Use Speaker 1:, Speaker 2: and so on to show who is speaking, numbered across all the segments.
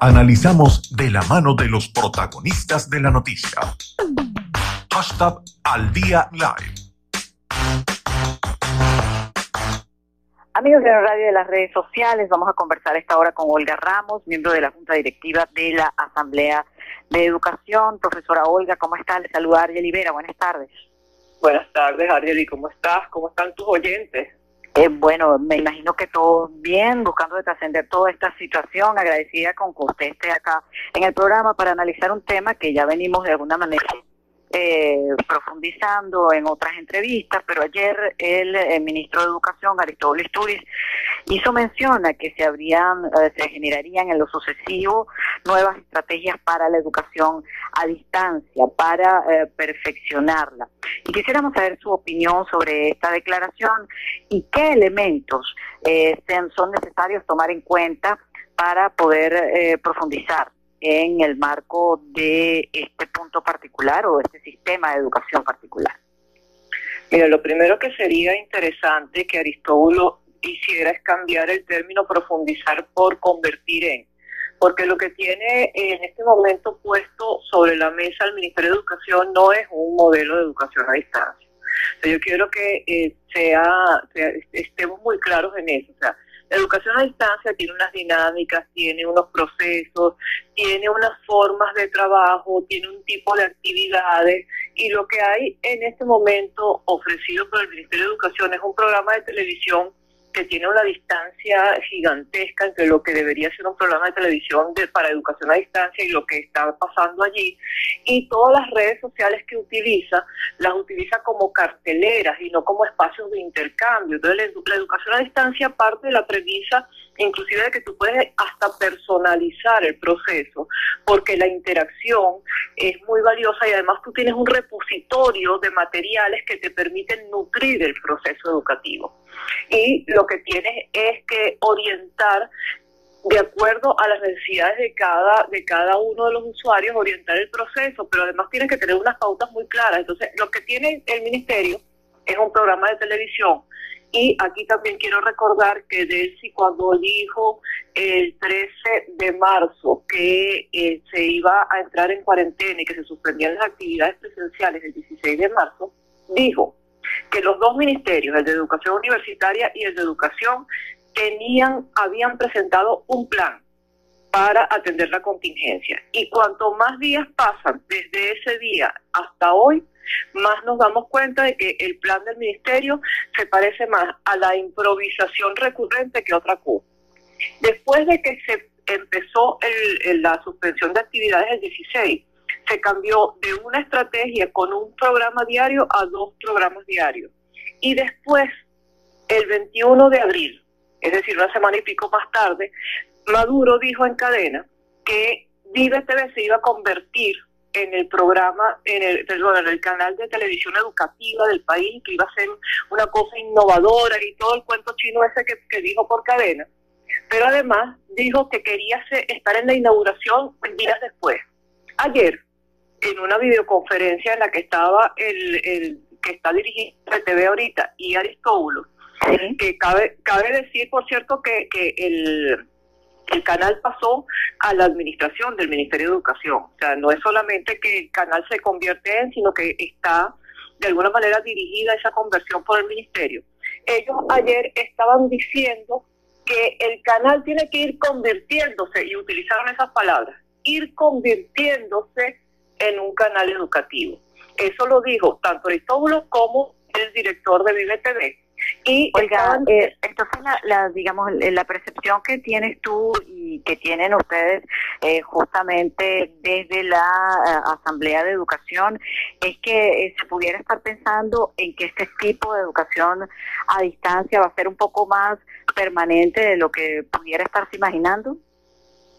Speaker 1: Analizamos de la mano de los protagonistas de la noticia. Hashtag al día live.
Speaker 2: Amigos de la radio y de las redes sociales, vamos a conversar esta hora con Olga Ramos, miembro de la Junta Directiva de la Asamblea de Educación. Profesora Olga, ¿cómo está? Le saluda Ariel Rivera. Buenas tardes.
Speaker 3: Buenas tardes, Ariel. ¿Y cómo estás? ¿Cómo están tus oyentes?
Speaker 2: Eh, bueno, me imagino que todo bien, buscando de trascender toda esta situación, agradecida con que usted esté acá en el programa para analizar un tema que ya venimos de alguna manera eh, profundizando en otras entrevistas, pero ayer el, ministro de Educación, Aristóbulo Isturiz, hizo mención a que se habrían, eh, se generarían en lo sucesivo nuevas estrategias para la educación a distancia, para eh, perfeccionarla. Y quisiéramos saber su opinión sobre esta declaración y qué elementos son necesarios tomar en cuenta para poder profundizar en el marco de este punto particular o este sistema de educación particular?
Speaker 3: Mira, lo primero que sería interesante que Aristóbulo hiciera es cambiar el término profundizar por convertir en, porque lo que tiene en este momento puesto sobre la mesa el Ministerio de Educación no es un modelo de educación a distancia. yo quiero que eh, sea, estemos muy claros en eso. O sea, la educación a distancia tiene unas dinámicas, tiene unos procesos, tiene unas formas de trabajo, tiene un tipo de actividades y lo que hay en este momento ofrecido por el Ministerio de Educación es un programa de televisión que tiene una distancia gigantesca entre lo que debería ser un programa de televisión de, para educación a distancia y lo que está pasando allí. Y todas las redes sociales que utiliza, las utiliza como carteleras y no como espacios de intercambio. Entonces, la, educación a distancia parte de la premisa inclusive de que tú puedes hasta personalizar el proceso, porque la interacción es muy valiosa y además tú tienes un repositorio de materiales que te permiten nutrir el proceso educativo y lo que tienes es que orientar de acuerdo a las necesidades de cada de cada uno de los usuarios orientar el proceso, pero además tienes que tener unas pautas muy claras. Entonces, lo que tiene el ministerio es un programa de televisión y aquí también quiero recordar que Delcy cuando dijo el 13 de marzo que eh, se iba a entrar en cuarentena y que se suspendían las actividades presenciales el 16 de marzo, dijo que los dos ministerios, el de Educación Universitaria y el de Educación, tenían, habían presentado un plan para atender la contingencia. Y cuanto más días pasan desde ese día hasta hoy, más nos damos cuenta de que el plan del ministerio se parece más a la improvisación recurrente que otra cosa. Después de que se empezó la suspensión de actividades el 16, se cambió de una estrategia con un programa diario a dos programas diarios. Y después, el 21 de abril, es decir, una semana y pico más tarde, Maduro dijo en cadena que Vive TV se iba a convertir en el programa, en el, perdón, en el canal de televisión educativa del país, que iba a ser una cosa innovadora y todo el cuento chino ese que, que dijo por cadena. Pero además dijo que quería estar en la inauguración días después. Ayer, en una videoconferencia en la que estaba el, el que está dirigiendo el TV ahorita y Aristóbulo, que cabe, cabe decir, por cierto, que, que el, el canal pasó a la administración del Ministerio de Educación. O sea, no es solamente que el canal se convierte en, sino que está de alguna manera dirigida esa conversión por el Ministerio. Ellos ayer estaban diciendo que el canal tiene que ir convirtiéndose, y utilizaron esas palabras, ir convirtiéndose en un canal educativo. Eso lo dijo tanto Aristóbulo como el director de Vive TV.
Speaker 2: Y Oiga, eh, entonces la, digamos la percepción que tienes tú y que tienen ustedes eh, justamente desde la eh, Asamblea de Educación es que se pudiera estar pensando en que este tipo de educación a distancia va a ser un poco más permanente de lo que pudiera estarse imaginando.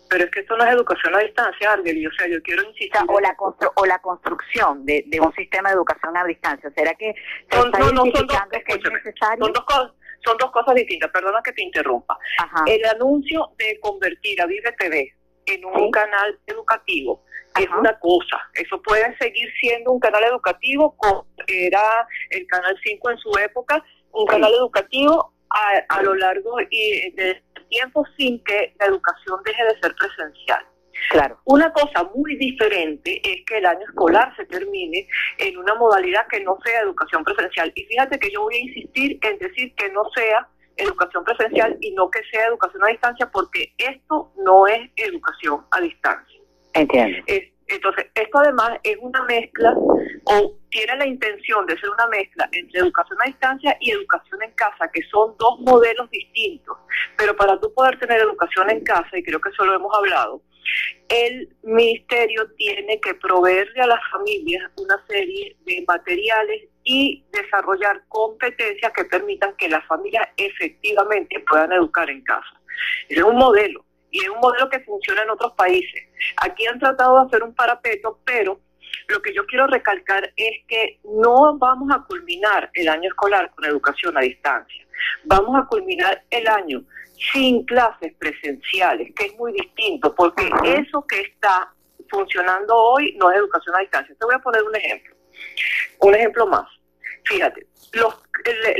Speaker 3: Pero es que esto no es educación a distancia, Argeli. O sea, yo quiero insistir.
Speaker 2: O, la, o la construcción de, un sistema de educación a distancia. ¿Será que
Speaker 3: son, no, no, son dos, que es necesario? Son dos, cosas, son dos cosas distintas. Perdona que te interrumpa. El anuncio de convertir a Vive TV en un canal educativo es una cosa. Eso puede seguir siendo un canal educativo, como era el Canal 5 en su época, un canal educativo a, a lo largo y de tiempo sin que la educación deje de ser presencial.
Speaker 2: Claro.
Speaker 3: Una cosa muy diferente es que el año escolar se termine en una modalidad que no sea educación presencial. Y fíjate que yo voy a insistir en decir que no sea educación presencial y no que sea educación a distancia, porque esto no es educación a distancia.
Speaker 2: Entiendo.
Speaker 3: Entonces, esto además es una mezcla o tiene la intención de ser una mezcla entre educación a distancia y educación en casa, que son dos modelos distintos. Pero para tú poder tener educación en casa, y creo que eso lo hemos hablado, el ministerio tiene que proveerle a las familias una serie de materiales y desarrollar competencias que permitan que las familias efectivamente puedan educar en casa. Es un modelo y es un modelo que funciona en otros países. Aquí han tratado de hacer un parapeto, pero lo que yo quiero recalcar es que no vamos a culminar el año escolar con educación a distancia. Vamos a culminar el año sin clases presenciales, que es muy distinto, porque eso que está funcionando hoy no es educación a distancia. Te voy a poner un ejemplo. Un ejemplo más. Fíjate, los,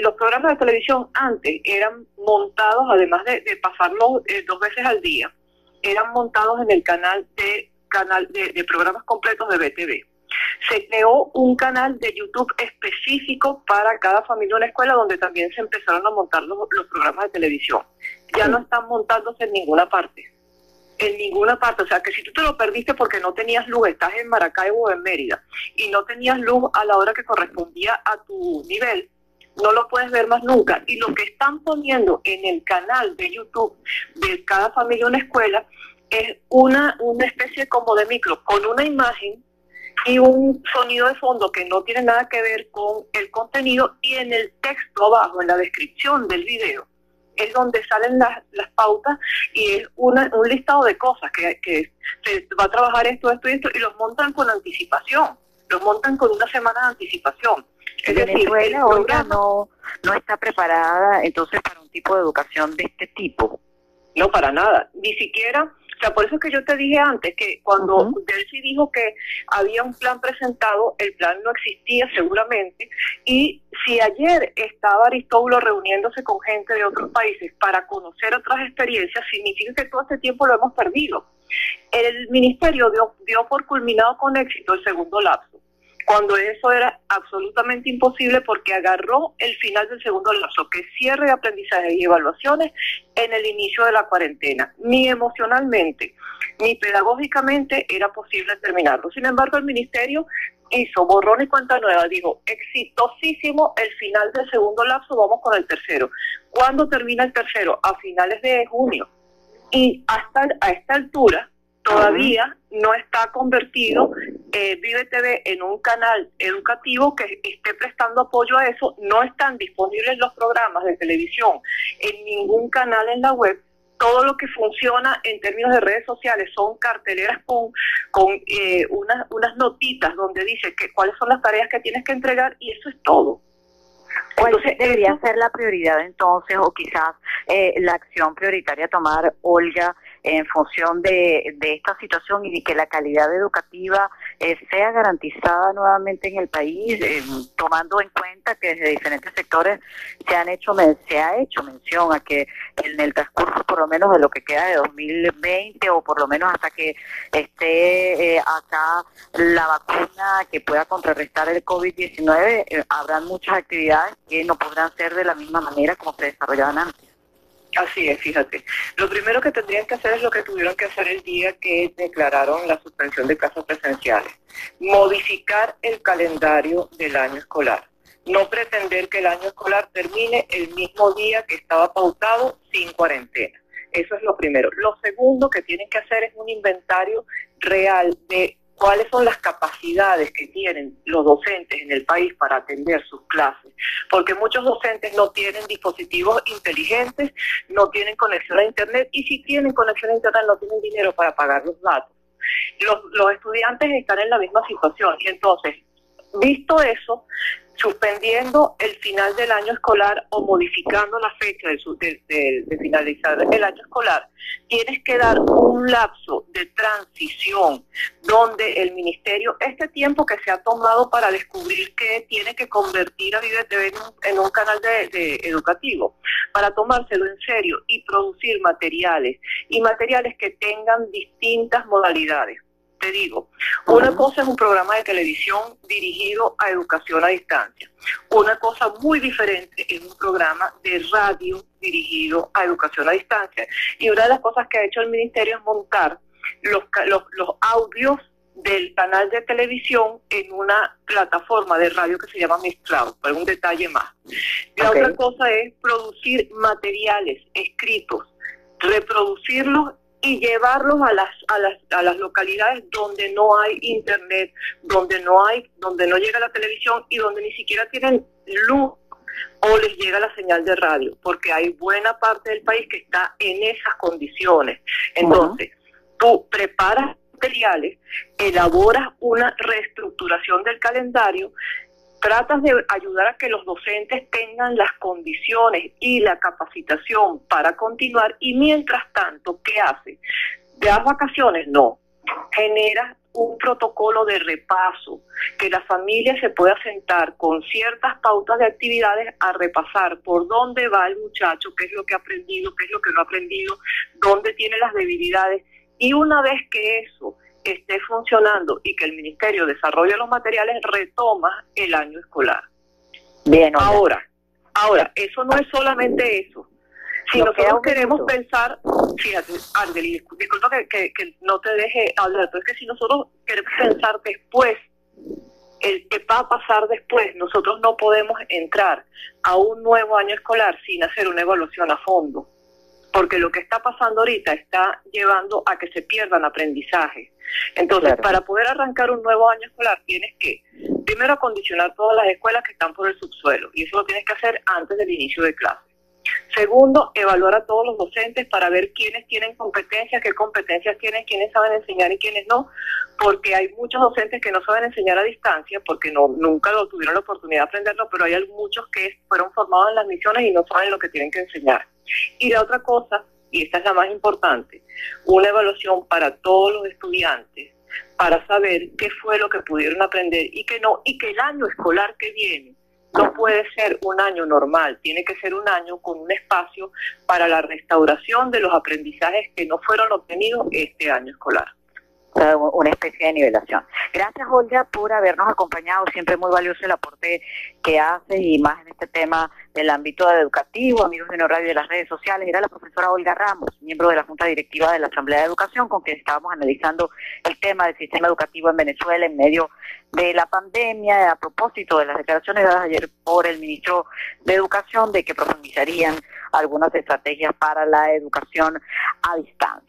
Speaker 3: los programas de televisión antes eran montados, además de, pasarlos eh, dos veces al día, eran montados en el canal de canal de, programas completos de BTV. Se creó un canal de YouTube específico para cada familia en la escuela donde también se empezaron a montar los, los programas de televisión. Ya no están montándose en ninguna parte en ninguna parte. O sea, que si tú te lo perdiste porque no tenías luz, estás en Maracaibo o en Mérida, y no tenías luz a la hora que correspondía a tu nivel, no lo puedes ver más nunca. Y lo que están poniendo en el canal de YouTube de cada familia una escuela es una, una especie como de micro, con una imagen y un sonido de fondo que no tiene nada que ver con el contenido y en el texto abajo, en la descripción del video, es donde salen las, las pautas y es una, un listado de cosas que, que se va a trabajar esto, esto y esto, y los montan con anticipación, los montan con una semana de anticipación.
Speaker 2: Es Venezuela, decir, no, no está preparada entonces para un tipo de educación de este tipo.
Speaker 3: No, para nada. Ni siquiera sea, por eso es que yo te dije antes que cuando uh Delcy dijo que había un plan presentado, el plan no existía seguramente. Y si ayer estaba Aristóbulo reuniéndose con gente de otros países para conocer otras experiencias, significa que todo este tiempo lo hemos perdido. El ministerio dio, dio por culminado con éxito el segundo lapso cuando eso era absolutamente imposible porque agarró el final del segundo lapso, que cierre de aprendizaje y evaluaciones en el inicio de la cuarentena. Ni emocionalmente ni pedagógicamente era posible terminarlo. Sin embargo, el ministerio hizo borrón y cuenta nueva, dijo, exitosísimo el final del segundo lapso, vamos con el tercero. ¿Cuándo termina el tercero? A finales de junio. Y hasta a esta altura, todavía no está convertido eh, Vive TV en un canal educativo que esté prestando apoyo a eso. No están disponibles los programas de televisión en ningún canal en la web. Todo lo que funciona en términos de redes sociales son carteleras con, con eh, unas, unas notitas donde dice que cuáles son las tareas que tienes que entregar y eso es todo.
Speaker 2: ¿Cuál debería ser la prioridad entonces o quizás eh, la acción prioritaria a tomar, Olga, en función de, esta situación y de que la calidad educativa eh, sea garantizada nuevamente en el país, eh, tomando en cuenta que desde diferentes sectores se han hecho se ha hecho mención a que en el transcurso por lo menos de lo que queda de 2020 o por lo menos hasta que esté eh, acá la vacuna que pueda contrarrestar el COVID-19 habrán muchas actividades que no podrán ser de la misma manera como se desarrollaban antes.
Speaker 3: Así es, fíjate. Lo primero que tendrían que hacer es lo que tuvieron que hacer el día que declararon la suspensión de clases presenciales. Modificar el calendario del año escolar. No pretender que el año escolar termine el mismo día que estaba pautado sin cuarentena. Eso es lo primero. Lo segundo que tienen que hacer es un inventario real de cuáles son las capacidades que tienen los docentes en el país para atender sus clases, porque muchos docentes no tienen dispositivos inteligentes, no tienen conexión a Internet y si tienen conexión a Internet no tienen dinero para pagar los datos. Los, los estudiantes están en la misma situación y entonces, visto eso, suspendiendo el final del año escolar o modificando la fecha de, de, finalizar el año escolar, tienes que dar un lapso de transición donde el ministerio, este tiempo que se ha tomado para descubrir que tiene que convertir a Vive TV en un, canal de, educativo, para tomárselo en serio y producir materiales y materiales que tengan distintas modalidades te digo, una cosa es un programa de televisión dirigido a educación a distancia. Una cosa muy diferente es un programa de radio dirigido a educación a distancia. Y una de las cosas que ha hecho el ministerio es montar los, los, audios del canal de televisión en una plataforma de radio que se llama Mixcloud, por un detalle más. La otra cosa es producir materiales escritos, reproducirlos y llevarlos a las, a las, a las localidades donde no hay internet, donde no hay, donde no llega la televisión y donde ni siquiera tienen luz o les llega la señal de radio, porque hay buena parte del país que está en esas condiciones. Entonces, tú preparas materiales, elaboras una reestructuración del calendario tratas de ayudar a que los docentes tengan las condiciones y la capacitación para continuar y mientras tanto, ¿qué hace? ¿De las vacaciones? No. Genera un protocolo de repaso, que la familia se pueda sentar con ciertas pautas de actividades a repasar por dónde va el muchacho, qué es lo que ha aprendido, qué es lo que no ha aprendido, dónde tiene las debilidades. Y una vez que eso esté funcionando y que el Ministerio desarrolle los materiales, retoma el año escolar. Bien, ahora, ahora, eso no es solamente eso. Si nosotros queremos pensar, fíjate, Angeli, disculpa que, que, no te deje hablar, pero es que si nosotros queremos pensar después, el que va a pasar después, nosotros no podemos entrar a un nuevo año escolar sin hacer una evaluación a fondo porque lo que está pasando ahorita está llevando a que se pierdan aprendizajes. Entonces, para poder arrancar un nuevo año escolar, tienes que, primero, acondicionar todas las escuelas que están por el subsuelo, y eso lo tienes que hacer antes del inicio de clase. Segundo, evaluar a todos los docentes para ver quiénes tienen competencias, qué competencias tienen, quiénes saben enseñar y quiénes no, porque hay muchos docentes que no saben enseñar a distancia porque no nunca lo tuvieron la oportunidad de aprenderlo, pero hay muchos que fueron formados en las misiones y no saben lo que tienen que enseñar. Y la otra cosa, y esta es la más importante, una evaluación para todos los estudiantes para saber qué fue lo que pudieron aprender y qué no, y que el año escolar que viene no puede ser un año normal, tiene que ser un año con un espacio para la restauración de los aprendizajes que no fueron obtenidos este año escolar
Speaker 2: una especie de nivelación. Gracias, Olga, por habernos acompañado. Siempre muy valioso el aporte que haces y más en este tema del ámbito educativo, amigos de Radio de las redes sociales. Era la profesora Olga Ramos, miembro de la Junta Directiva de la Asamblea de Educación, con quien estábamos analizando el tema del sistema educativo en Venezuela en medio de la pandemia, a propósito de las declaraciones dadas ayer por el ministro de Educación de que profundizarían algunas estrategias para la educación a distancia.